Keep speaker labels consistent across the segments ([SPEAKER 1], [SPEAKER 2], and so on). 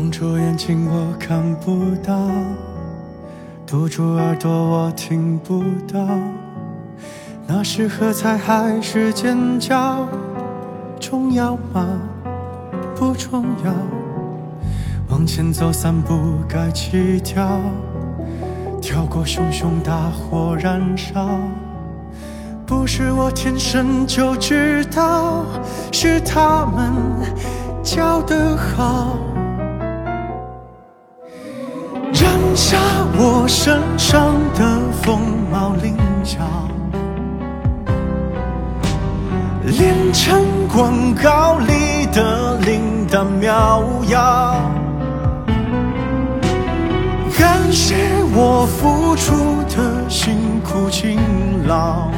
[SPEAKER 1] 蒙住眼睛我看不到，堵住耳朵我听不到，那是喝彩还是尖叫？重要吗？不重要。往前走三步该起跳，跳过熊熊大火燃烧。不是我天生就知道，是他们教得好。下我身上的凤毛麟角，练成广告里的灵丹妙药。感谢我付出的辛苦勤劳，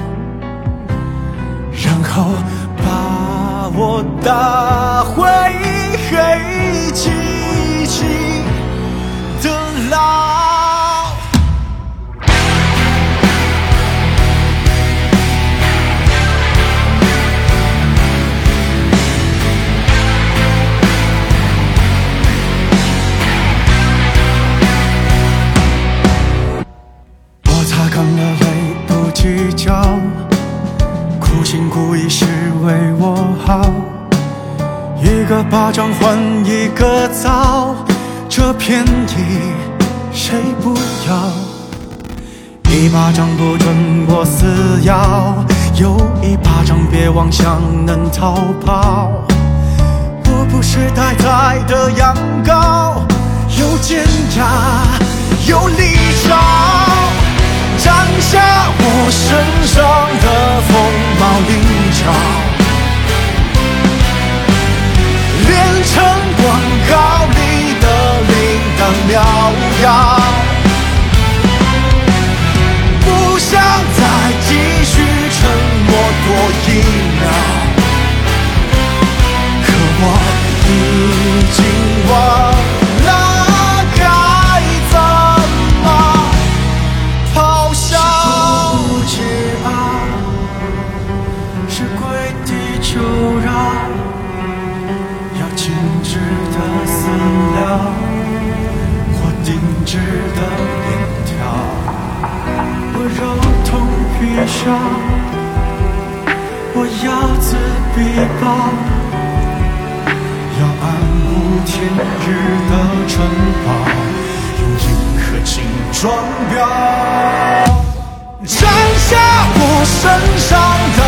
[SPEAKER 1] 然后把我打回故意是为我好。一个巴掌换一个枣，这便宜谁不要？一巴掌不准我撕咬，有一巴掌别妄想能逃跑。我不是呆呆的羊羔，有尖牙，有利爪，下，我睚眦必报。要暗无天日的城堡，用银河金装裱，斩下我身上的